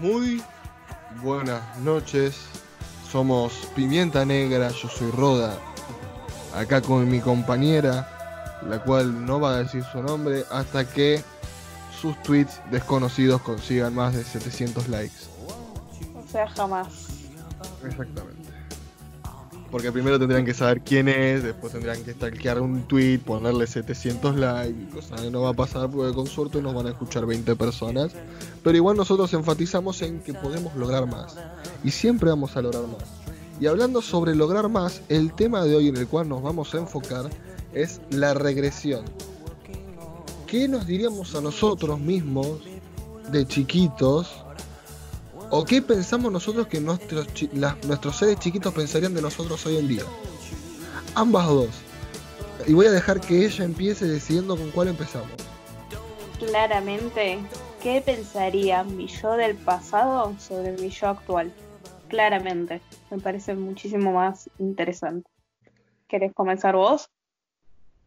Muy buenas noches. Somos Pimienta Negra, yo soy Roda. Acá con mi compañera, la cual no va a decir su nombre hasta que sus tweets desconocidos consigan más de 700 likes. O sea, jamás. Exactamente. Porque primero tendrían que saber quién es, después tendrían que stalkear un tweet, ponerle 700 likes, cosa que no va a pasar porque con suerte nos van a escuchar 20 personas. Pero igual nosotros enfatizamos en que podemos lograr más. Y siempre vamos a lograr más. Y hablando sobre lograr más, el tema de hoy en el cual nos vamos a enfocar es la regresión. ¿Qué nos diríamos a nosotros mismos de chiquitos ¿O qué pensamos nosotros que nuestros, nuestros seres chiquitos pensarían de nosotros hoy en día? Ambas dos. Y voy a dejar que ella empiece decidiendo con cuál empezamos. Claramente, ¿qué pensaría mi yo del pasado sobre mi yo actual? Claramente, me parece muchísimo más interesante. ¿Querés comenzar vos?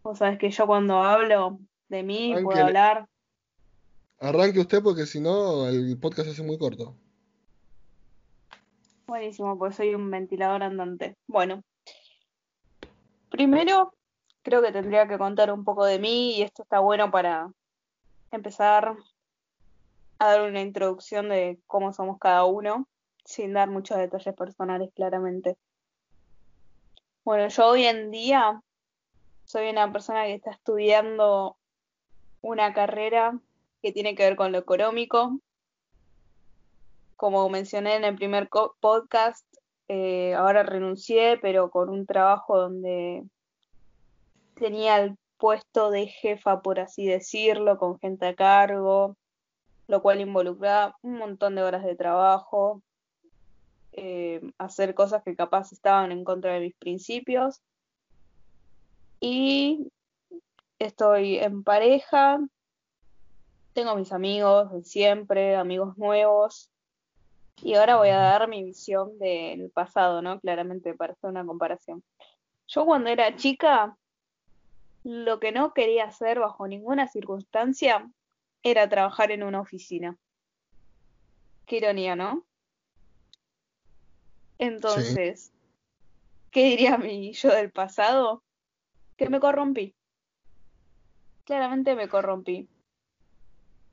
Vos sabés que yo cuando hablo de mí puedo hablar. Arranque usted porque si no el podcast hace muy corto. Buenísimo, pues soy un ventilador andante. Bueno, primero creo que tendría que contar un poco de mí y esto está bueno para empezar a dar una introducción de cómo somos cada uno, sin dar muchos detalles personales claramente. Bueno, yo hoy en día soy una persona que está estudiando una carrera que tiene que ver con lo económico, como mencioné en el primer podcast, eh, ahora renuncié, pero con un trabajo donde tenía el puesto de jefa, por así decirlo, con gente a cargo, lo cual involucraba un montón de horas de trabajo, eh, hacer cosas que capaz estaban en contra de mis principios. Y estoy en pareja, tengo mis amigos de siempre, amigos nuevos, y ahora voy a dar mi visión del pasado, ¿no? Claramente para hacer una comparación. Yo cuando era chica, lo que no quería hacer bajo ninguna circunstancia era trabajar en una oficina. Qué ironía, ¿no? Entonces, ¿qué diría mi yo del pasado? Que me corrompí. Claramente me corrompí.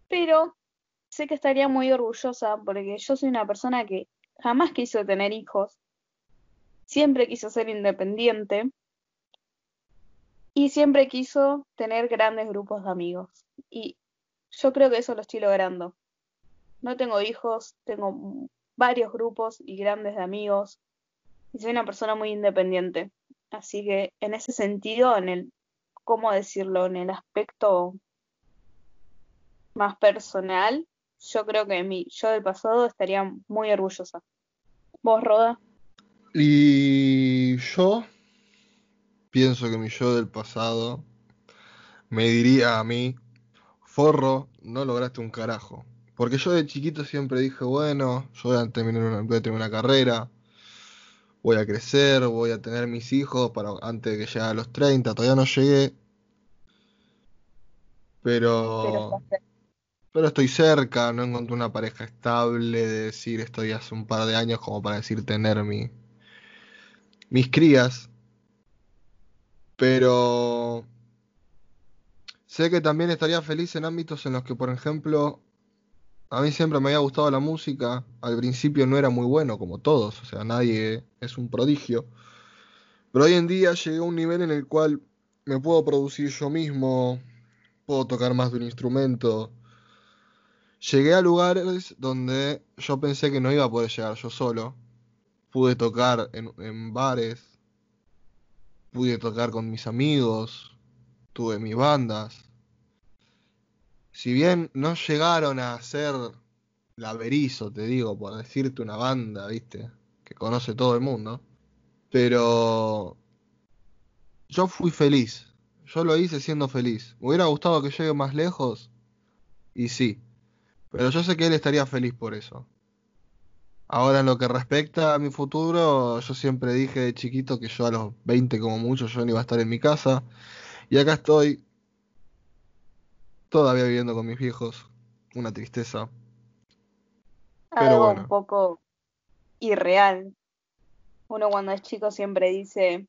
Pero sé que estaría muy orgullosa porque yo soy una persona que jamás quiso tener hijos, siempre quiso ser independiente y siempre quiso tener grandes grupos de amigos. Y yo creo que eso lo estoy logrando. No tengo hijos, tengo varios grupos y grandes de amigos y soy una persona muy independiente. Así que en ese sentido, en el, ¿cómo decirlo? En el aspecto más personal, yo creo que mi yo del pasado estaría muy orgullosa. ¿Vos, Roda? Y yo pienso que mi yo del pasado me diría a mí, forro, no lograste un carajo. Porque yo de chiquito siempre dije, bueno, yo voy a terminar una, voy a tener una carrera, voy a crecer, voy a tener mis hijos para antes de que llegue a los 30, todavía no llegué. Pero, pero pero estoy cerca, no encontré una pareja estable de decir estoy hace un par de años como para decir tener mi, mis crías. Pero sé que también estaría feliz en ámbitos en los que, por ejemplo, a mí siempre me había gustado la música. Al principio no era muy bueno, como todos, o sea, nadie es un prodigio. Pero hoy en día llegué a un nivel en el cual me puedo producir yo mismo, puedo tocar más de un instrumento, Llegué a lugares donde yo pensé que no iba a poder llegar yo solo. Pude tocar en, bares, pude tocar con mis amigos, tuve mis bandas. Si bien no llegaron a ser laberizo, te digo, por decirte una banda, viste, que conoce todo el mundo, pero yo fui feliz. Yo lo hice siendo feliz. Me hubiera gustado que llegue más lejos, y sí, pero yo sé que él estaría feliz por eso. Ahora en lo que respecta a mi futuro, yo siempre dije de chiquito que yo a los 20 como mucho yo no iba a estar en mi casa. Y acá estoy, todavía viviendo con mis viejos. Una tristeza. Pero Algo bueno. un poco irreal. Uno cuando es chico siempre dice,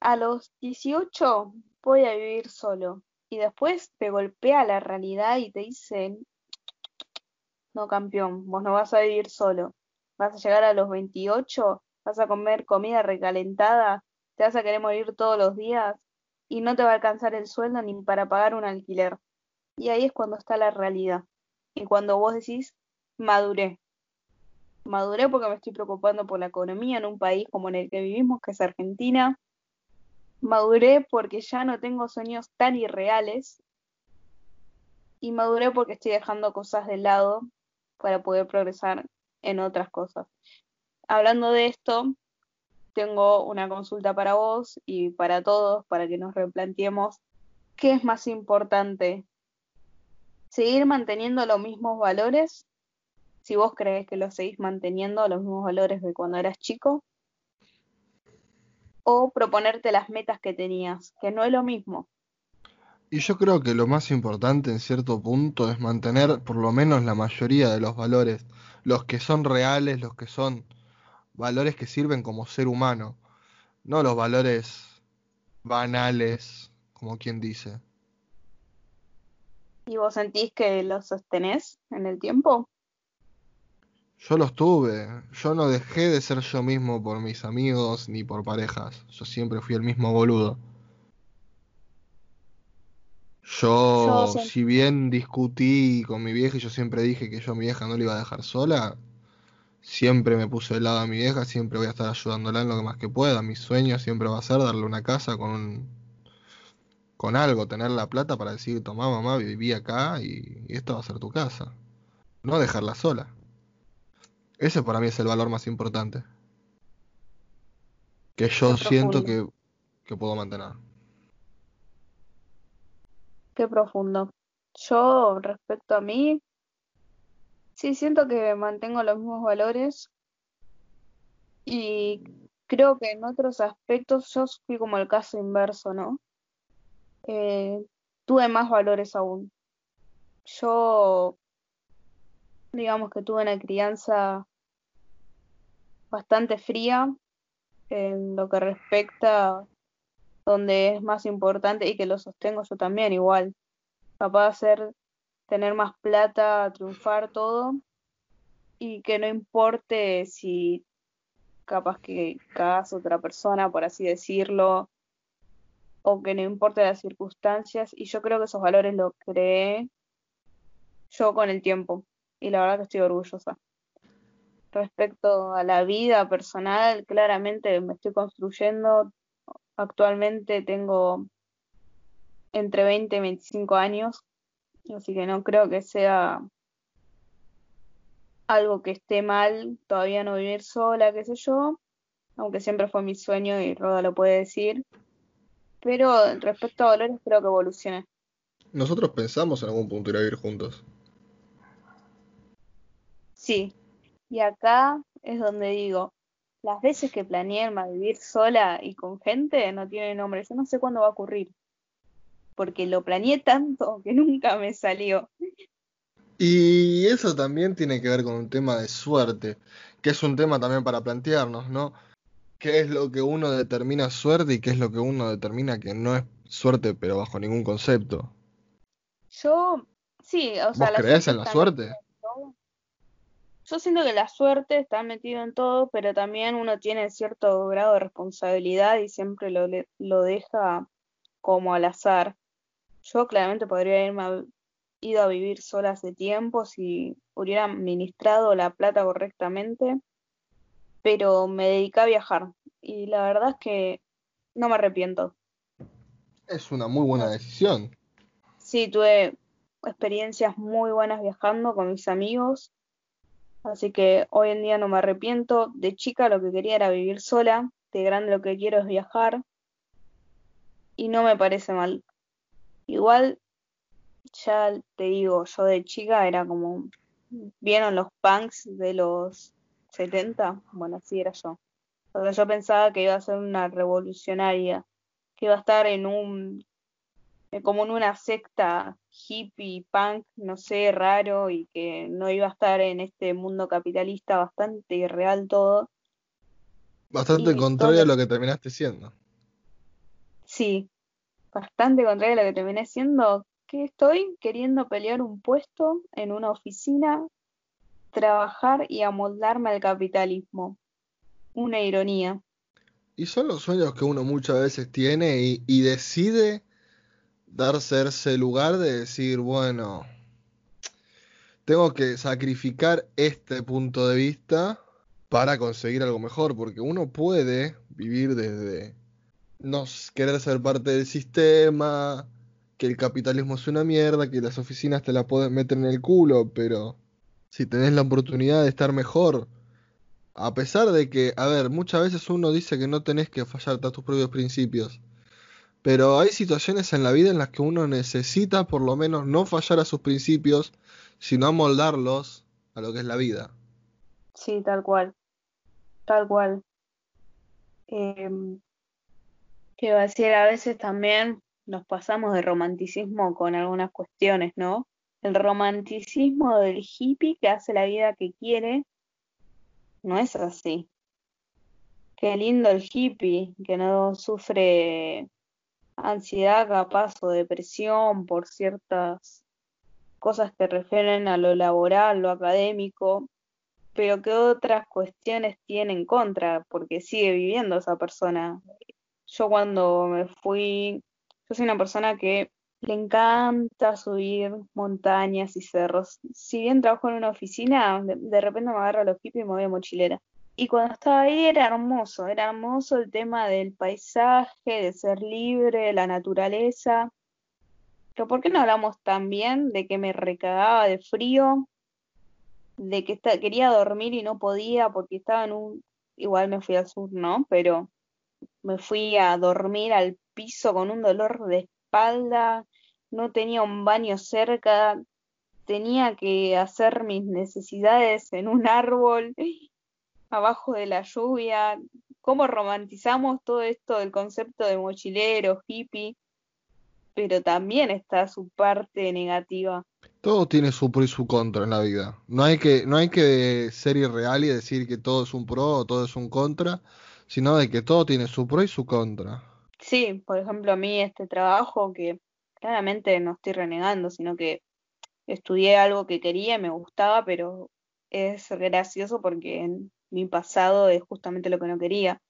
a los 18 voy a vivir solo. Y después te golpea la realidad y te dicen, no campeón, vos no vas a vivir solo. Vas a llegar a los 28, vas a comer comida recalentada, te vas a querer morir todos los días y no te va a alcanzar el sueldo ni para pagar un alquiler. Y ahí es cuando está la realidad. Y cuando vos decís, maduré. Maduré porque me estoy preocupando por la economía en un país como en el que vivimos, que es Argentina. Maduré porque ya no tengo sueños tan irreales. Y maduré porque estoy dejando cosas de lado para poder progresar en otras cosas. Hablando de esto, tengo una consulta para vos y para todos, para que nos replanteemos qué es más importante. ¿Seguir manteniendo los mismos valores? Si vos crees que los seguís manteniendo, los mismos valores de cuando eras chico. O proponerte las metas que tenías, que no es lo mismo. Y yo creo que lo más importante en cierto punto es mantener por lo menos la mayoría de los valores, los que son reales, los que son valores que sirven como ser humano, no los valores banales, como quien dice. ¿Y vos sentís que los sostenés en el tiempo? Yo los tuve, yo no dejé de ser yo mismo por mis amigos ni por parejas, yo siempre fui el mismo boludo. Yo, si bien discutí con mi vieja y yo siempre dije que yo a mi vieja no la iba a dejar sola, siempre me puse del lado de mi vieja, siempre voy a estar ayudándola en lo que más que pueda. Mi sueño siempre va a ser darle una casa con un, con algo, tener la plata para decir, tomá mamá, viví acá y, y esta va a ser tu casa. No dejarla sola. Ese para mí es el valor más importante. Que yo siento que, que puedo mantener. Qué profundo. Yo, respecto a mí, sí siento que mantengo los mismos valores y creo que en otros aspectos yo fui como el caso inverso, ¿no? Eh, tuve más valores aún. Yo, digamos que tuve una crianza bastante fría en lo que respecta donde es más importante y que lo sostengo yo también igual. Capaz de tener más plata, triunfar todo y que no importe si capaz que cagas otra persona, por así decirlo, o que no importe las circunstancias. Y yo creo que esos valores los creé yo con el tiempo y la verdad que estoy orgullosa. Respecto a la vida personal, claramente me estoy construyendo. Actualmente tengo entre 20 y 25 años, así que no creo que sea algo que esté mal todavía no vivir sola, qué sé yo, aunque siempre fue mi sueño y Roda lo puede decir. Pero respecto a valores creo que evolucioné. Nosotros pensamos en algún punto ir a vivir juntos. Sí, y acá es donde digo, las veces que planeé vivir sola y con gente no tiene nombre, yo no sé cuándo va a ocurrir, porque lo planeé tanto que nunca me salió. Y eso también tiene que ver con un tema de suerte, que es un tema también para plantearnos, ¿no? ¿Qué es lo que uno determina suerte y qué es lo que uno determina que no es suerte, pero bajo ningún concepto? Yo, sí, o sea, ¿Vos la creés suerte en la suerte? Yo siento que la suerte está metida en todo, pero también uno tiene cierto grado de responsabilidad y siempre lo, lo deja como al azar. Yo claramente podría irme a- ido a vivir sola hace tiempo si hubiera administrado la plata correctamente, pero me dediqué a viajar y la verdad es que no me arrepiento. Es una muy buena decisión. Sí, tuve experiencias muy buenas viajando con mis amigos, así que hoy en día no me arrepiento. De chica lo que quería era vivir sola, de grande lo que quiero es viajar y no me parece mal. Igual, ya te digo, yo de chica era como, ¿vieron los punks de los 70? Bueno, así era yo. O sea, yo pensaba que iba a ser una revolucionaria, que iba a estar en un como en una secta hippie, punk, no sé, raro y que no iba a estar en este mundo capitalista bastante irreal todo. Bastante Y contrario a lo que terminaste siendo. Sí, bastante contrario a lo que terminé siendo, que estoy queriendo pelear un puesto en una oficina, trabajar y amoldarme al capitalismo. Una ironía. Y son los sueños que uno muchas veces tiene y, y decide darse ese lugar de decir, bueno, tengo que sacrificar este punto de vista para conseguir algo mejor, porque uno puede vivir desde no querer ser parte del sistema, que el capitalismo es una mierda, que las oficinas te la pueden meter en el culo, pero si tenés la oportunidad de estar mejor, a pesar de que, a ver, muchas veces uno dice que no tenés que fallarte a tus propios principios, pero hay situaciones en la vida en las que uno necesita por lo menos no fallar a sus principios, sino amoldarlos a lo que es la vida. Sí, tal cual, tal cual. Em, ¿qué iba a decir? A veces también nos pasamos de romanticismo con algunas cuestiones, ¿no? El romanticismo del hippie que hace la vida que quiere no es así. Qué lindo el hippie que no sufre ansiedad capaz o depresión por ciertas cosas que refieren a lo laboral, lo académico, pero qué otras cuestiones tiene en contra, porque sigue viviendo esa persona. Yo cuando me fui, yo soy una persona que le encanta subir montañas y cerros. Si bien trabajo en una oficina, de, repente me agarro los hippies y me voy a mochilera. Y cuando estaba ahí era hermoso, era hermoso el tema del paisaje, de ser libre, la naturaleza. Pero ¿por qué no hablamos también de que me recagaba de frío, de que quería dormir y no podía porque estaba en un, igual me fui al sur, ¿no? Pero me fui a dormir al piso con un dolor de espalda, no tenía un baño cerca, tenía que hacer mis necesidades en un árbol, abajo de la lluvia. ¿Cómo romantizamos todo esto del concepto de mochilero, hippie? Pero también está su parte negativa. Todo tiene su pro y su contra en la vida. No hay que, no hay que ser irreal y decir que todo es un pro o todo es un contra, sino de que todo tiene su pro y su contra. Sí, por ejemplo, a mí este trabajo que claramente no estoy renegando, sino que estudié algo que quería y me gustaba, pero es gracioso porque en mi pasado es justamente lo que no quería.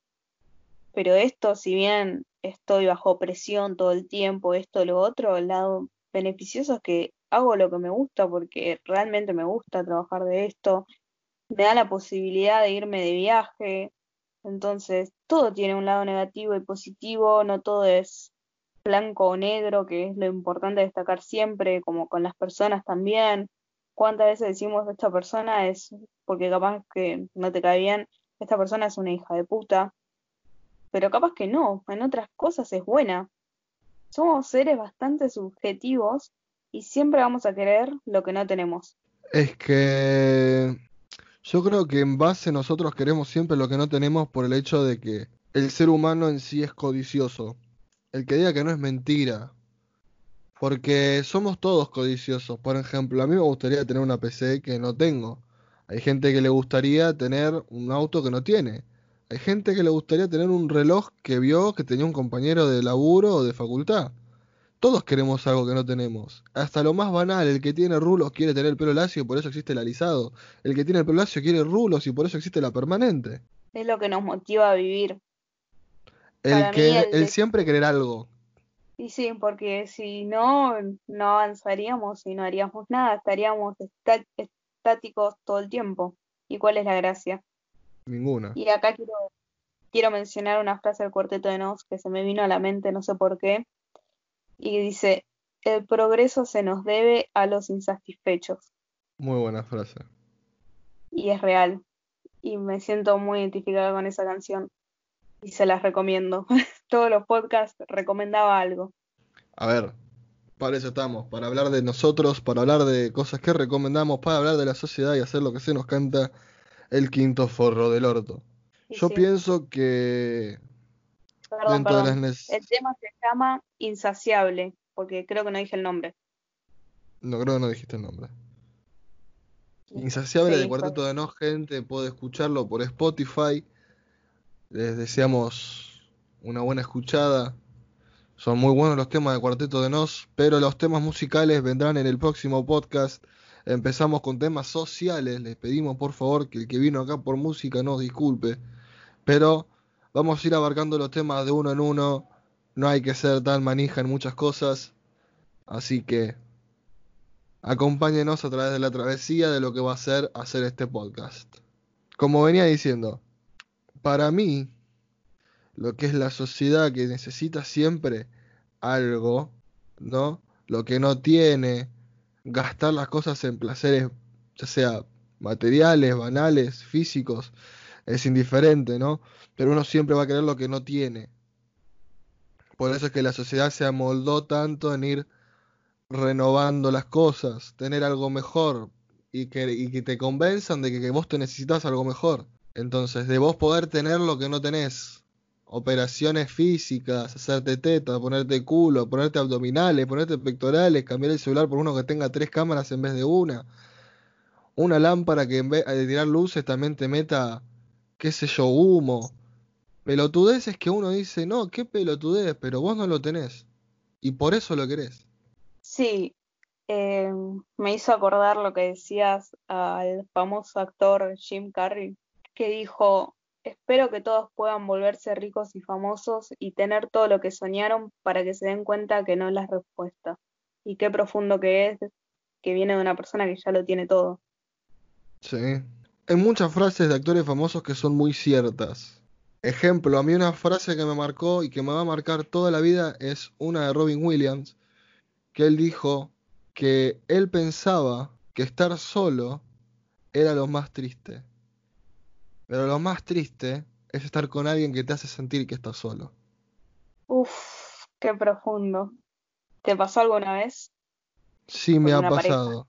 Pero esto, si bien estoy bajo presión todo el tiempo, esto, lo otro, el lado beneficioso es que hago lo que me gusta porque realmente me gusta trabajar de esto, me da la posibilidad de irme de viaje, entonces todo tiene un lado negativo y positivo, no todo es blanco o negro, que es lo importante destacar siempre, como con las personas también. ¿Cuántas veces decimos esta persona es porque capaz que no te cae bien, esta persona es una hija de puta? Pero capaz que no, en otras cosas es buena. Somos seres bastante subjetivos y siempre vamos a querer lo que no tenemos. Es que yo creo que en base nosotros queremos siempre lo que no tenemos por el hecho de que el ser humano en sí es codicioso. El que diga que no es mentira. Porque somos todos codiciosos. Por ejemplo, a mí me gustaría tener una PC que no tengo. Hay gente que le gustaría tener un auto que no tiene. Hay gente que le gustaría tener un reloj que vio que tenía un compañero de laburo o de facultad. Todos queremos algo que no tenemos. Hasta lo más banal, el que tiene rulos quiere tener el pelo lacio y por eso existe el alisado. El que tiene el pelo lacio quiere rulos y por eso existe la permanente. Es lo que nos motiva a vivir. El Para mí que, el de- siempre querer algo. Y sí, porque si no, no avanzaríamos y no haríamos nada, estaríamos esta- estáticos todo el tiempo. ¿Y cuál es la gracia? Ninguna. Y acá quiero, quiero mencionar una frase del Cuarteto de Nos que se me vino a la mente, no sé por qué, y dice, el progreso se nos debe a los insatisfechos. Muy buena frase. Y es real. Y me siento muy identificada con esa canción. Y se las recomiendo. Todos los podcasts recomendaba algo. A ver, para eso estamos, para hablar de nosotros, para hablar de cosas que recomendamos, para hablar de la sociedad y hacer lo que se nos canta el quinto forro del orto. Yo sí, pienso que perdón, las perdón. nes- El tema se llama Insaciable. porque creo que no dije el nombre. No creo que no dijiste el nombre. Insaciable Sí, de Cuarteto de Nos, gente, puede escucharlo por Spotify. Les deseamos una buena escuchada. Son muy buenos los temas de Cuarteto de Nos, pero los temas musicales vendrán en el próximo podcast. Empezamos con temas sociales. Les pedimos por favor que el que vino acá por música nos disculpe. Pero vamos a ir abarcando los temas de uno en uno. No hay que ser tan manija en muchas cosas. Así que acompáñenos a través de la travesía de lo que va a ser hacer este podcast. Como venía diciendo, para mí, lo que es la sociedad que necesita siempre algo, ¿no? Lo que no tiene, gastar las cosas en placeres, ya sea materiales, banales, físicos, es indiferente, ¿no? Pero uno siempre va a querer lo que no tiene. Por eso es que la sociedad se amoldó tanto en ir renovando las cosas, tener algo mejor y que, y que te convenzan de que, que vos te necesitas algo mejor. Entonces, de vos poder tener lo que no tenés. Operaciones físicas, hacerte teta, ponerte culo, ponerte abdominales, ponerte pectorales, cambiar el celular por uno que tenga tres cámaras en vez de una. Una lámpara que en vez de tirar luces también te meta, qué sé yo, humo. Pelotudez es que uno dice, no, qué pelotudez, pero vos no lo tenés. Y por eso lo querés. Sí, eh, me hizo acordar lo que decías al famoso actor Jim Carrey, que dijo, espero que todos puedan volverse ricos y famosos y tener todo lo que soñaron para que se den cuenta que no es la respuesta. Y qué profundo que es, que viene de una persona que ya lo tiene todo. Sí. Hay muchas frases de actores famosos que son muy ciertas. Ejemplo, a mí una frase que me marcó y que me va a marcar toda la vida es una de Robin Williams, que él dijo que él pensaba que estar solo era lo más triste. Pero lo más triste es estar con alguien que te hace sentir que estás solo. Uf, qué profundo. ¿Te pasó alguna vez? Sí, me ha pareja. pasado.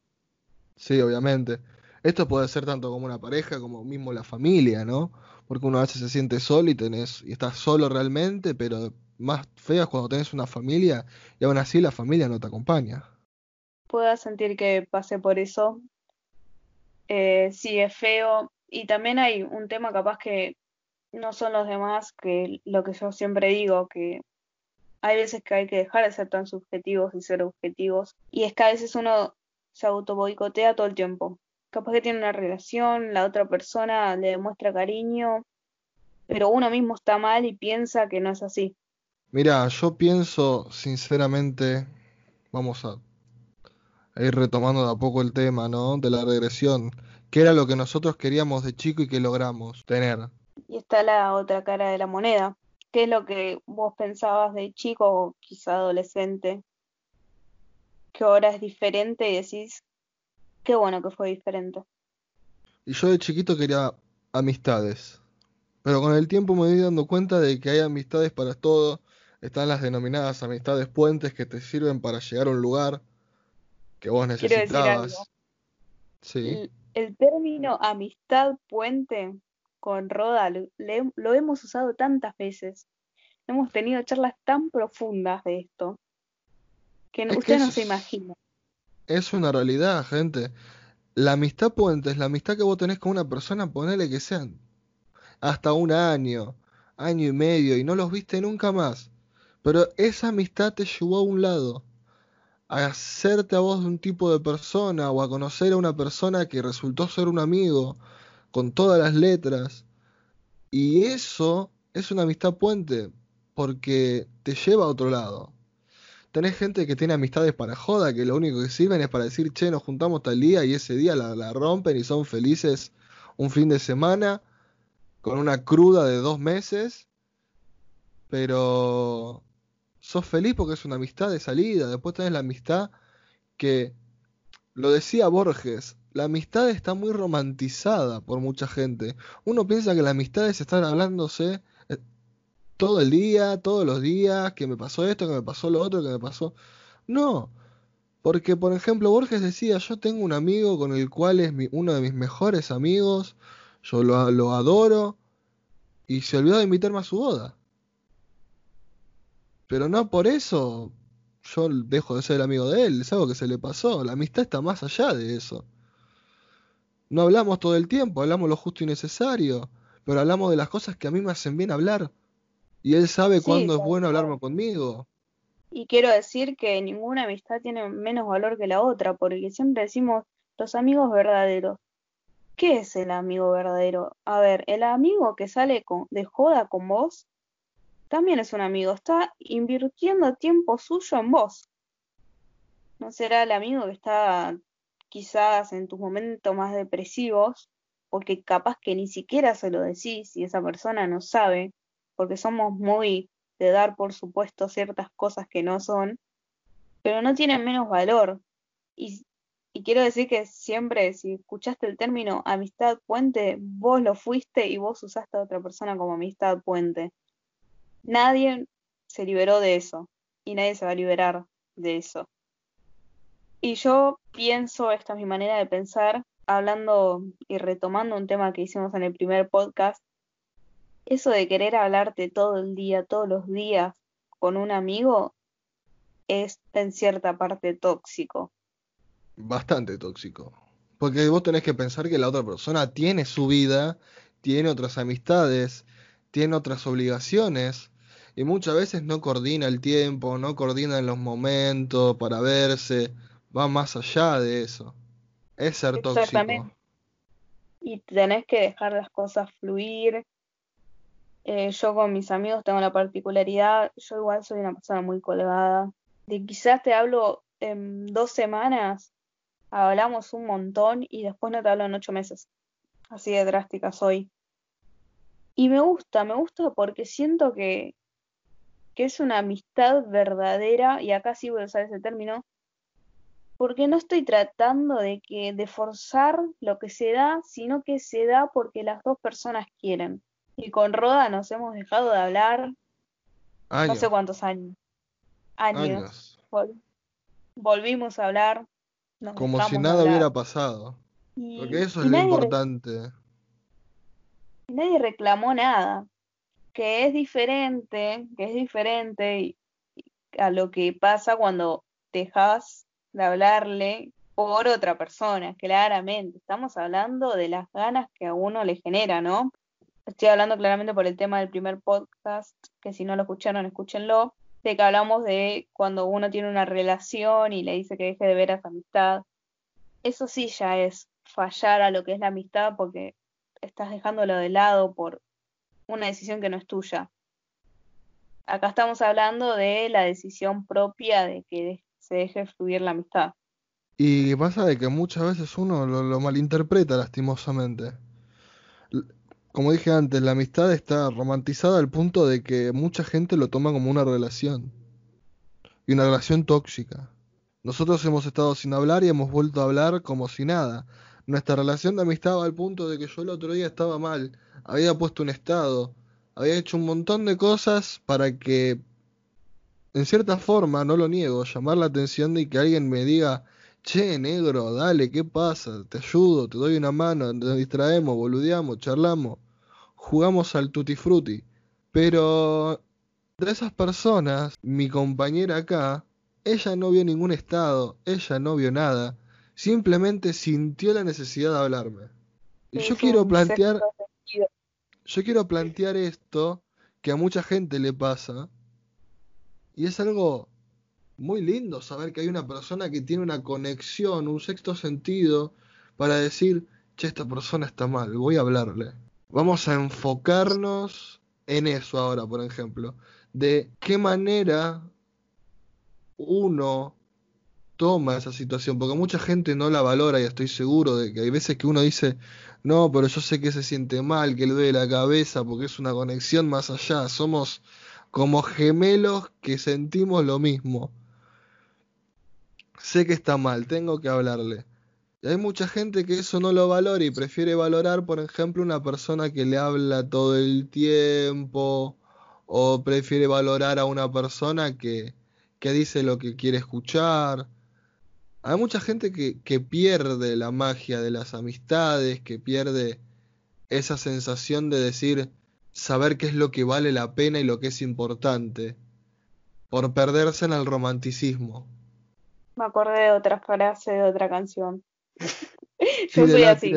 Sí, obviamente. Esto puede ser tanto como una pareja como mismo la familia, ¿no? Porque uno a veces se siente solo y tenés y estás solo realmente, pero más feo es cuando tenés una familia y aún así la familia no te acompaña. Puedo sentir que pasé por eso. Eh, sí, es feo. Y también hay un tema capaz que no son los demás, que lo que yo siempre digo, que hay veces que hay que dejar de ser tan subjetivos y ser objetivos. Y es que a veces uno se auto boicotea todo el tiempo. Capaz que tiene una relación, la otra persona le demuestra cariño, pero uno mismo está mal y piensa que no es así. Mira, yo pienso sinceramente, vamos a ir retomando de a poco el tema, ¿no? De la regresión. ¿Qué era lo que nosotros queríamos de chico y que logramos tener? Y está la otra cara de la moneda. ¿Qué es lo que vos pensabas de chico o quizá adolescente? Que ahora es diferente y decís, qué bueno que fue diferente. Y yo de chiquito quería amistades. Pero con el tiempo me voy dando cuenta de que hay amistades para todo. Están las denominadas amistades puentes que te sirven para llegar a un lugar que vos necesitabas. Sí. El, término amistad puente con Roda lo, hemos usado tantas veces. Hemos tenido charlas tan profundas de esto que Es ustedes no se imaginan. Es una realidad, gente. La amistad puente es la amistad que vos tenés con una persona, ponele que sean hasta un año, año y medio, y no los viste nunca más. Pero esa amistad te llevó a un lado, a hacerte a vos de un tipo de persona, o a conocer a una persona que resultó ser un amigo, con todas las letras. Y eso es una amistad puente, porque te lleva a otro lado. Tenés gente que tiene amistades para joda, que lo único que sirven es para decir, che, nos juntamos tal día y ese día la, la rompen y son felices un fin de semana con una cruda de dos meses, pero sos feliz porque es una amistad de salida. Después tenés la amistad que, lo decía Borges, la amistad está muy romantizada por mucha gente. Uno piensa que la amistad es estar hablándose eh, todo el día, todos los días, que me pasó esto, que me pasó lo otro, que me pasó... No, porque por ejemplo Borges decía, yo tengo un amigo con el cual es mi- uno de mis mejores amigos, yo lo, lo adoro, y se olvidó de invitarme a su boda. Pero no por eso yo dejo de ser amigo de él, es algo que se le pasó. La amistad está más allá de eso. No hablamos todo el tiempo, hablamos lo justo y necesario, pero hablamos de las cosas que a mí me hacen bien hablar. Y él sabe Sí, cuándo es bueno hablarme conmigo. Y quiero decir que ninguna amistad tiene menos valor que la otra, porque siempre decimos los amigos verdaderos. ¿Qué es el amigo verdadero? A ver, el amigo que sale con- de joda con vos también es un amigo, está invirtiendo tiempo suyo en vos. No será el amigo que está quizás en tus momentos más depresivos, porque capaz que ni siquiera se lo decís y esa persona no sabe, porque somos muy de dar por supuesto ciertas cosas que no son, pero no tienen menos valor. Y, y quiero decir que siempre, si escuchaste el término amistad puente, vos lo fuiste y vos usaste a otra persona como amistad puente. Nadie se liberó de eso y nadie se va a liberar de eso. Y yo pienso, esta es mi manera de pensar, hablando y retomando un tema que hicimos en el primer podcast, eso de querer hablarte todo el día, todos los días con un amigo es en cierta parte tóxico. Bastante tóxico. Porque vos tenés que pensar que la otra persona tiene su vida, tiene otras amistades, tiene otras obligaciones, y muchas veces no coordina el tiempo, no coordina los momentos para verse, va más allá de eso. Es ser tóxico. Exactamente. Y tenés que dejar las cosas fluir. Eh, yo con mis amigos tengo la particularidad, yo igual soy una persona muy colgada, de quizás te hablo en dos semanas, hablamos un montón y después no te hablo en ocho meses. Así de drástica soy. Y me gusta, me gusta porque siento que, que es una amistad verdadera, y acá sí voy a usar ese término, porque no estoy tratando de que de forzar lo que se da, sino que se da porque las dos personas quieren. Y con Roda nos hemos dejado de hablar no sé cuántos años. Años. años. Vol- volvimos a hablar, Como si nada hablar. hubiera pasado. Y, Porque eso es lo importante. Nadie reclamó nada. Que es diferente, que es diferente a lo que pasa cuando dejas de hablarle por otra persona, claramente. Estamos hablando de las ganas que a uno le genera, ¿no? Estoy hablando claramente por el tema del primer podcast, que si no lo escucharon, escúchenlo, de que hablamos de cuando uno tiene una relación y le dice que deje de ver a esa amistad. Eso sí ya es fallar a lo que es la amistad porque estás dejándolo de lado por una decisión que no es tuya. Acá estamos hablando de la decisión propia de que se deje fluir la amistad. Y pasa de que muchas veces uno lo, lo malinterpreta lastimosamente. Como dije antes, la amistad está romantizada al punto de que mucha gente lo toma como una relación. Y una relación tóxica. Nosotros hemos estado sin hablar y hemos vuelto a hablar como si nada. Nuestra relación de amistad al punto de que yo el otro día estaba mal, había puesto un estado, había hecho un montón de cosas para que, en cierta forma, no lo niego, llamar la atención de que alguien me diga, che, negro, dale, ¿qué pasa? Te ayudo, te doy una mano, nos distraemos, boludeamos, charlamos, jugamos al tutti frutti. Pero de esas personas, mi compañera acá, ella no vio ningún estado, ella no vio nada, simplemente sintió la necesidad de hablarme. Y yo quiero plantear, yo quiero plantear esto que a mucha gente le pasa, y es algo muy lindo saber que hay una persona que tiene una conexión, un sexto sentido, para decir, che, esta persona está mal, voy a hablarle. Vamos a enfocarnos en eso ahora, por ejemplo, de qué manera uno toma esa situación, porque mucha gente no la valora y estoy seguro de que hay veces que uno dice, no, pero yo sé que se siente mal, que le duele la cabeza, porque es una conexión más allá, somos como gemelos que sentimos lo mismo. Sé que está mal, tengo que hablarle. Y hay mucha gente que eso no lo valora y prefiere valorar, por ejemplo, una persona que le habla todo el tiempo, o prefiere valorar a una persona que, que dice lo que quiere escuchar. Hay mucha gente que, que pierde la magia de las amistades, que pierde esa sensación de decir, saber qué es lo que vale la pena y lo que es importante. por perderse en el romanticismo. Me acordé de otra frase de otra canción. Yo soy así.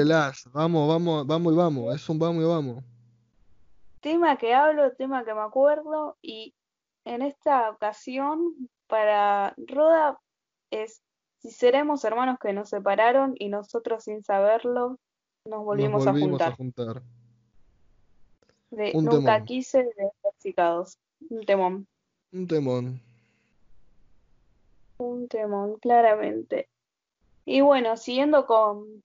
Vamos, vamos, vamos y vamos. Es un vamos y vamos. Tema que hablo, tema que me acuerdo. Y en esta ocasión, para Roda, es si seremos hermanos que nos separaron y nosotros sin saberlo nos volvimos, a, juntar. De nunca quise de Un temón. Un temón. Un temón, claramente. Y bueno, siguiendo con,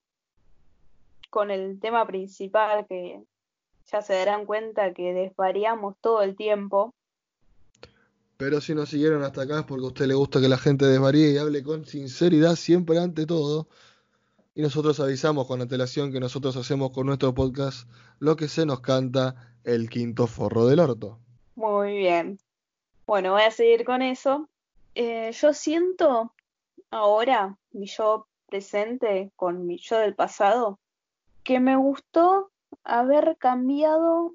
con el tema principal, que ya se darán cuenta que desvariamos todo el tiempo. Pero si nos siguieron hasta acá es porque a usted le gusta que la gente desvaríe y hable con sinceridad siempre ante todo. Y nosotros avisamos con antelación que nosotros hacemos con nuestro podcast lo que se nos canta el quinto forro del orto. Muy bien. Bueno, voy a seguir con eso. Eh, yo siento ahora, mi yo presente con mi yo del pasado, que me gustó haber cambiado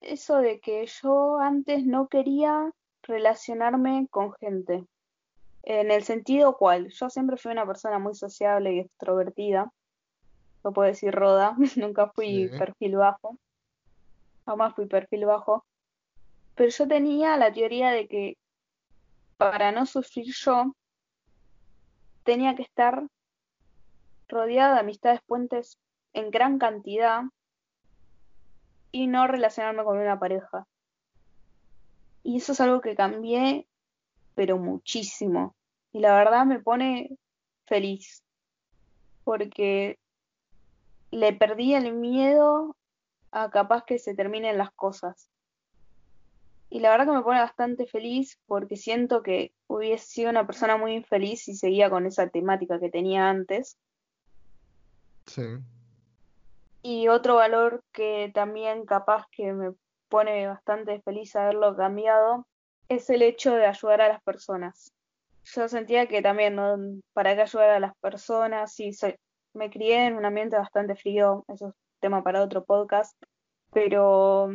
eso de que yo antes no quería relacionarme con gente. En el sentido cual, yo siempre fui una persona muy sociable y extrovertida. Lo puedo decir Roda, nunca fui perfil bajo. Jamás fui perfil bajo. Pero yo tenía la teoría de que para no sufrir yo, tenía que estar rodeada de amistades puentes en gran cantidad y no relacionarme con una pareja. Y eso es algo que cambié, pero muchísimo. Y la verdad me pone feliz, porque le perdí el miedo a capaz que se terminen las cosas. Y la verdad que me pone bastante feliz porque siento que hubiese sido una persona muy infeliz si seguía con esa temática que tenía antes. Sí. Y otro valor que también capaz que me pone bastante feliz haberlo cambiado es el hecho de ayudar a las personas. Yo sentía que también. ¿Para qué ayudar a las personas? Y me crié en un ambiente bastante frío, eso es tema para otro podcast, pero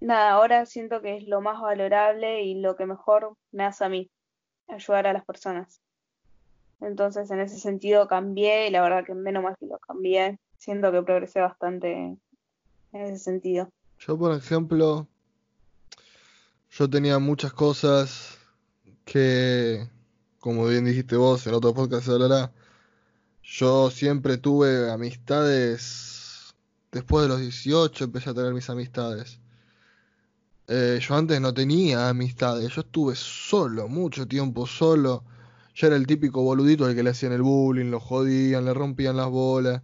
nada, ahora siento que es lo más valorable y lo que mejor me hace a mí, ayudar a las personas. Entonces, en ese sentido cambié y la verdad que menos mal que lo cambié. Siento que progresé bastante en ese sentido. Yo, por ejemplo, yo tenía muchas cosas que, como bien dijiste vos, en otro podcast se hablará, yo siempre tuve amistades, después de los 18 empecé a tener mis amistades. Eh, yo antes no tenía amistades, yo estuve solo, mucho tiempo solo. Yo era el típico boludito al que le hacían el bullying, lo jodían, le rompían las bolas.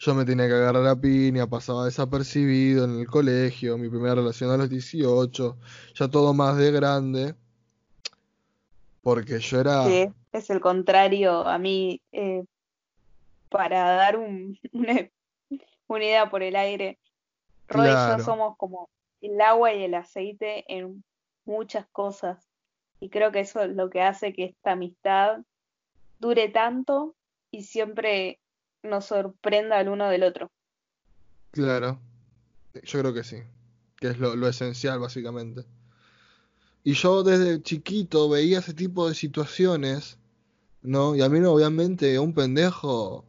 Yo me tenía que agarrar a piña, pasaba desapercibido en el colegio, mi primera relación a los 18, ya todo más de grande. Porque yo era... Sí, es el contrario a mí. Eh, para dar un, una, idea por el aire, Roy y yo somos como el agua y el aceite en muchas cosas. Y creo que eso es lo que hace que esta amistad dure tanto y siempre nos sorprenda el uno del otro. Claro, yo creo que sí, que es lo, esencial básicamente. Y yo desde chiquito veía ese tipo de situaciones, ¿no? Y a mí obviamente un pendejo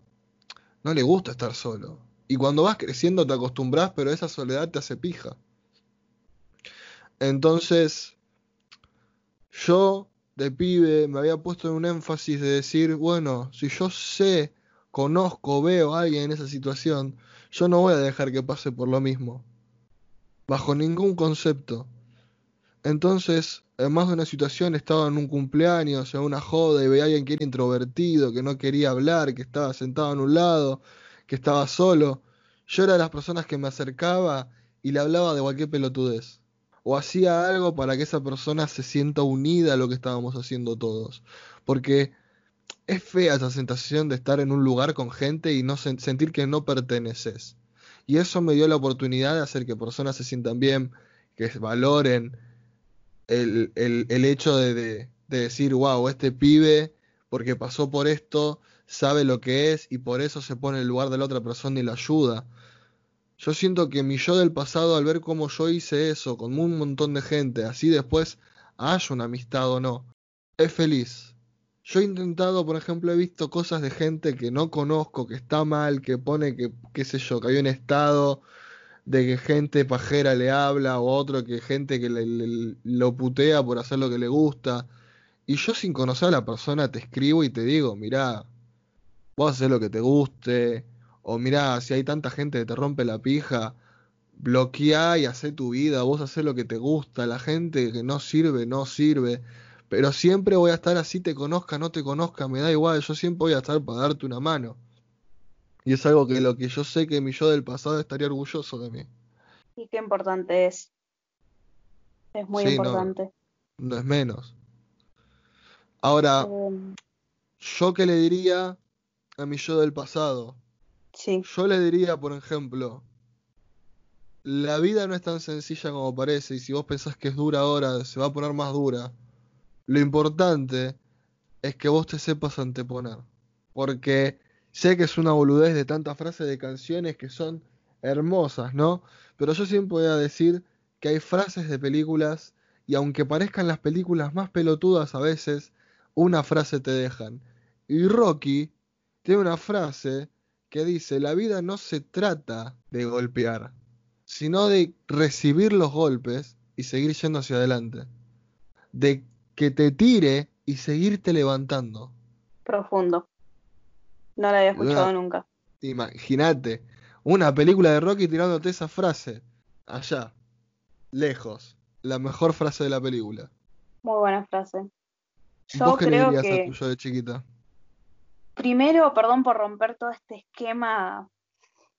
no le gusta estar solo. Y cuando vas creciendo te acostumbras, pero esa soledad te hace pija. Entonces, yo de pibe me había puesto en un énfasis de decir, bueno, si yo sé conozco, veo a alguien en esa situación, yo no voy a dejar que pase por lo mismo. Bajo ningún concepto. Entonces, en más de una situación estaba en un cumpleaños, en una joda, y veía a alguien que era introvertido, que no quería hablar, que estaba sentado en un lado, que estaba solo. Yo era de las personas que me acercaba y le hablaba de cualquier pelotudez. O hacía algo para que esa persona se sienta unida a lo que estábamos haciendo todos. Porque es fea esa sensación de estar en un lugar con gente y no sentir que no perteneces. Y eso me dio la oportunidad de hacer que personas se sientan bien, que valoren el, hecho de, de, decir, wow, este pibe, porque pasó por esto, sabe lo que es y por eso se pone en el lugar de la otra persona y la ayuda. Yo siento que mi yo del pasado, al ver cómo yo hice eso con un montón de gente, así después haya una amistad o no, es feliz. Yo he intentado, por ejemplo, he visto cosas de gente que no conozco, que está mal, que pone que, qué sé yo, que hay un estado de que gente pajera le habla o otro que gente que le, lo putea por hacer lo que le gusta. Y yo sin conocer a la persona te escribo y te digo, mirá, vos haces lo que te guste, o mirá, si hay tanta gente que te rompe la pija, bloqueá y hacé tu vida, vos hacés lo que te gusta, la gente que no sirve, no sirve. Pero siempre voy a estar así, te conozca, no te conozca, me da igual, yo siempre voy a estar para darte una mano. Y es algo que lo que yo sé que mi yo del pasado estaría orgulloso de mí. Y qué importante es. Es muy Sí, importante. no es menos. Ahora, Eh, ¿yo qué le diría a mi yo del pasado? sí, Yo le diría, por ejemplo, la vida no es tan sencilla como parece y si vos pensás que es dura ahora, se va a poner más dura. Lo importante es que vos te sepas anteponer. Porque sé que es una boludez de tantas frases de canciones que son hermosas, ¿no? Pero yo siempre voy a decir que hay frases de películas y aunque parezcan las películas más pelotudas a veces, una frase te dejan. Y Rocky tiene una frase que dice, la vida no se trata de golpear, sino de recibir los golpes y seguir yendo hacia adelante. De que te tire y seguirte levantando. profundo. No la había escuchado Una- nunca. Imagínate, una película de Rocky tirándote esa frase. Allá, lejos. La mejor frase de la película. Muy buena frase. Yo ¿Vos qué le creo dirías que de chiquita? primero, perdón por romper todo este esquema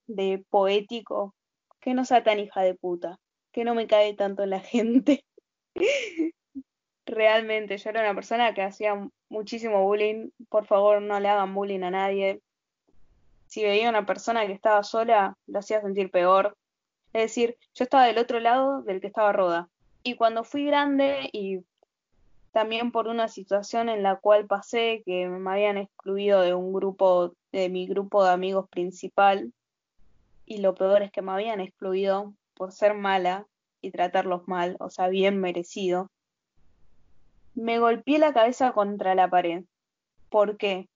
de poético, que no sea tan hija de puta, que no me cae tanto en la gente. Realmente, yo era una persona que hacía muchísimo bullying. Por favor, no le hagan bullying a nadie. Si veía una persona que estaba sola, lo hacía sentir peor. Es decir, yo estaba del otro lado del que estaba Roda. Y cuando fui grande y también por una situación en la cual pasé, que me habían excluido de un grupo, de mi grupo de amigos principal, y lo peor es que me habían excluido por ser mala y tratarlos mal, o sea, bien merecido, me golpeé la cabeza contra la pared. ¿Por qué?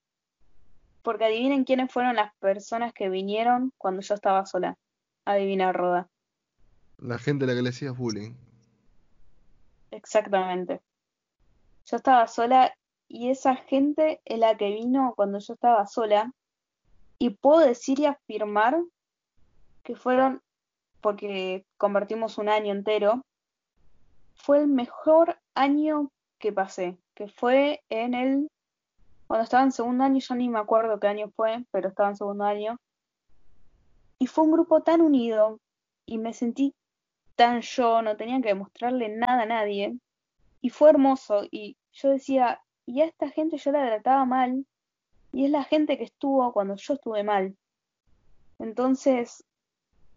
Porque adivinen quiénes fueron las personas que vinieron cuando yo estaba sola. Adivina, Roda. La gente a la que le decías bullying. Exactamente. Yo estaba sola y esa gente es la que vino cuando yo estaba sola. Y puedo decir y afirmar que fueron, porque convertimos un año entero, fue el mejor año que pasé, que fue en el, cuando estaba en segundo año, yo ni me acuerdo qué año fue, pero estaba en segundo año. Y fue un grupo tan unido y me sentí tan yo, no tenía que demostrarle nada a nadie. Y fue hermoso. Y yo decía, y a esta gente yo la trataba mal. Y es la gente que estuvo cuando yo estuve mal. Entonces,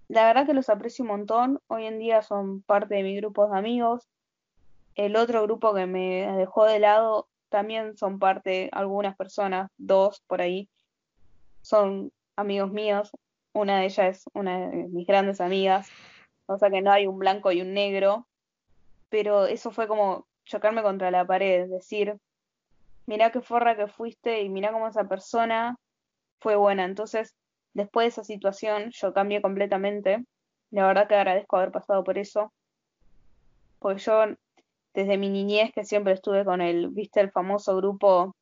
la verdad que los aprecio un montón. Hoy en día son parte de mi grupo de amigos. El otro grupo que me dejó de lado también son parte, algunas personas, dos por ahí, son amigos míos. Una de ellas es una de mis grandes amigas. O sea que no hay un blanco y un negro. Pero eso fue como chocarme contra la pared, decir, mirá qué forra que fuiste y mirá cómo esa persona fue buena. Entonces, después de esa situación, yo cambié completamente. La verdad que agradezco haber pasado por eso. Porque yo, desde mi niñez, que siempre estuve con el, viste, el famoso grupo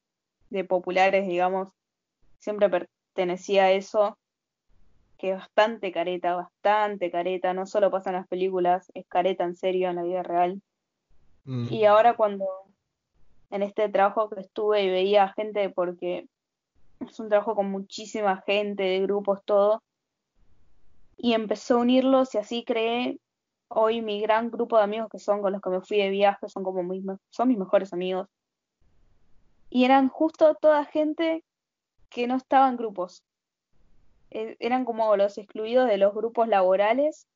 de populares, digamos, siempre pertenecía a eso, que es bastante careta, bastante careta, no solo pasa en las películas, es careta en serio en la vida real. Mm. Y ahora cuando en este trabajo que estuve y veía gente, porque es un trabajo con muchísima gente, de grupos, todo, y empecé a unirlos y así creé hoy mi gran grupo de amigos que son con los que me fui de viaje, son como mis, son mis mejores amigos. Y eran justo toda gente que no estaba en grupos. E- Eran como los excluidos de los grupos laborales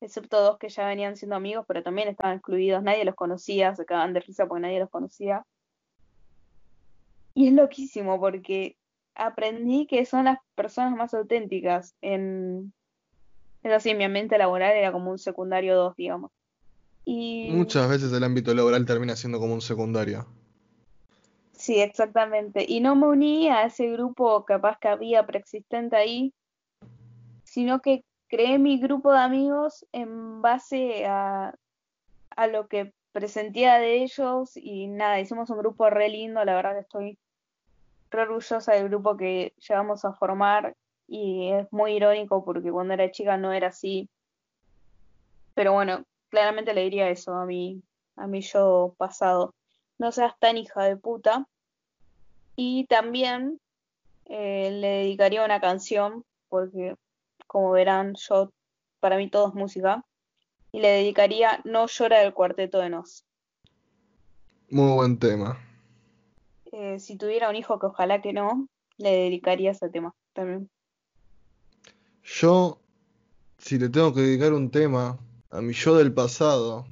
excepto dos que ya venían siendo amigos, pero también estaban excluidos, nadie los conocía, se cagaban de risa porque nadie los conocía. Y es loquísimo porque aprendí que son las personas más auténticas en... Es así, mi ambiente laboral era como un secundario 2, digamos. Y Muchas veces el ámbito laboral termina siendo como un secundario. sí, exactamente. Y no me uní a ese grupo capaz que había preexistente ahí, sino que creé mi grupo de amigos en base a, a lo que presentía de ellos y nada, hicimos un grupo re lindo, la verdad que estoy re orgullosa del grupo que llegamos a formar y es muy irónico porque cuando era chica no era así. Pero bueno, claramente le diría eso a mi, a mi yo pasado. No seas tan hija de puta. Y también eh, le dedicaría una canción, porque como verán, yo, para mí todo es música. Y le dedicaría No llora del cuarteto de Nos. Muy buen tema. Eh, si tuviera un hijo, que ojalá que no, le dedicaría ese tema también. Yo, si le tengo que dedicar un tema a mi yo del pasado,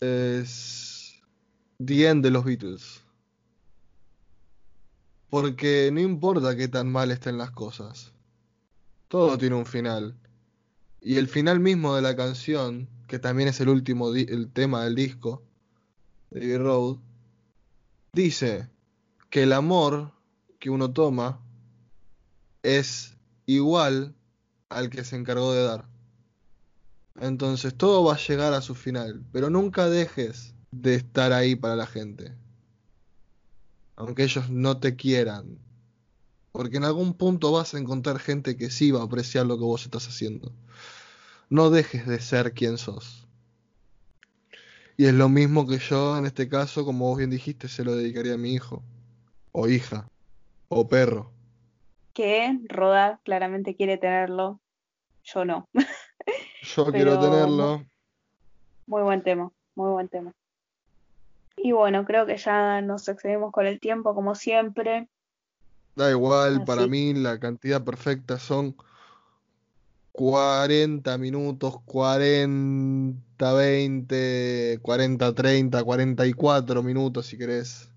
es The End de los Beatles. Porque no importa qué tan mal estén las cosas, todo tiene un final. Y el final mismo de la canción, que también es el último el tema del disco, de Abbey Road, dice que el amor que uno toma es igual al que se encargó de dar. Entonces todo va a llegar a su final, pero nunca dejes de estar ahí para la gente, aunque ellos no te quieran, porque en algún punto vas a encontrar gente que sí va a apreciar lo que vos estás haciendo. No dejes de ser quien sos. Y es lo mismo que yo en este caso, como vos bien dijiste, se lo dedicaría a mi hijo, o hija, o perro. Que Roda claramente quiere tenerlo, yo no. Yo quiero tenerlo. Muy buen tema, muy buen tema. Y bueno, creo que ya nos excedimos con el tiempo, como siempre. Da igual, para mí la cantidad perfecta son 40 minutos, 40, 20, 40, 30, 44 minutos si querés.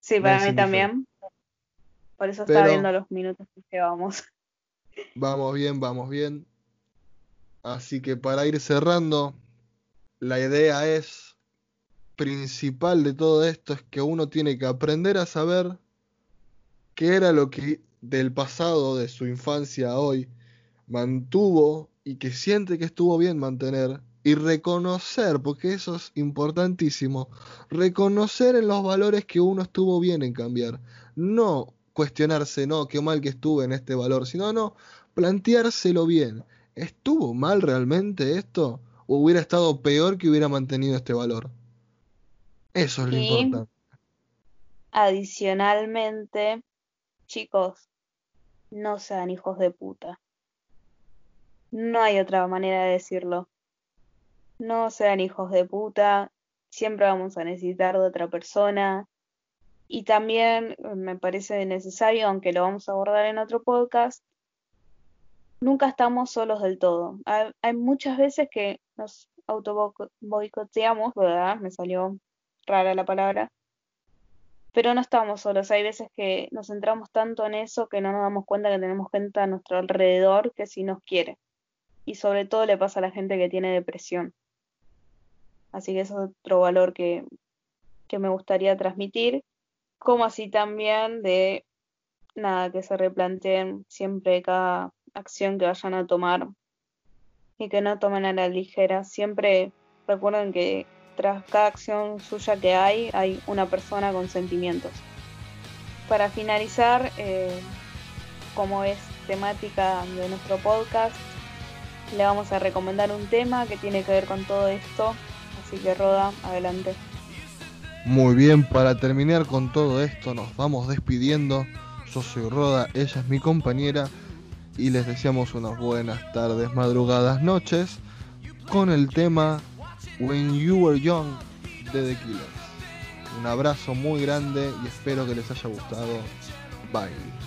Sí, para es mí también. Por eso estaba Pero- viendo los minutos que llevamos. Vamos bien, vamos bien. Así que para ir cerrando, la idea es principal de todo esto es que uno tiene que aprender a saber qué era lo que del pasado, de su infancia a hoy, mantuvo y que siente que estuvo bien mantener y reconocer, porque eso es importantísimo, reconocer en los valores que uno estuvo bien en cambiar. No cuestionarse, no, qué mal que estuve en este valor, sino no, planteárselo bien. ¿Estuvo mal realmente esto? ¿O hubiera estado peor que hubiera mantenido este valor? Eso es lo Y- importante. Adicionalmente, chicos, no sean hijos de puta. No hay otra manera de decirlo. No sean hijos de puta. Siempre vamos a necesitar de otra persona. Y también eh, me parece necesario, aunque lo vamos a abordar en otro podcast, nunca estamos solos del todo. Hay, muchas veces que nos auto boicoteamos, ¿verdad? Me salió rara la palabra. Pero no estamos solos. Hay veces que nos centramos tanto en eso que no nos damos cuenta que tenemos gente a nuestro alrededor que sí nos quiere. Y sobre todo le pasa a la gente que tiene depresión. Así que es otro valor que, que me gustaría transmitir. Como así también de nada, que se replanteen siempre cada acción que vayan a tomar y que no tomen a la ligera. Siempre recuerden que tras cada acción suya que hay, hay una persona con sentimientos. Para finalizar, eh, como es temática de nuestro podcast, le vamos a recomendar un tema que tiene que ver con todo esto. Así que Roda, adelante. Muy bien, para terminar con todo esto, nos vamos despidiendo. Yo soy Roda, ella es mi compañera y les deseamos unas buenas tardes, madrugadas, noches con el tema When You Were Young de The Killers. Un abrazo muy grande y espero que les haya gustado. Bye.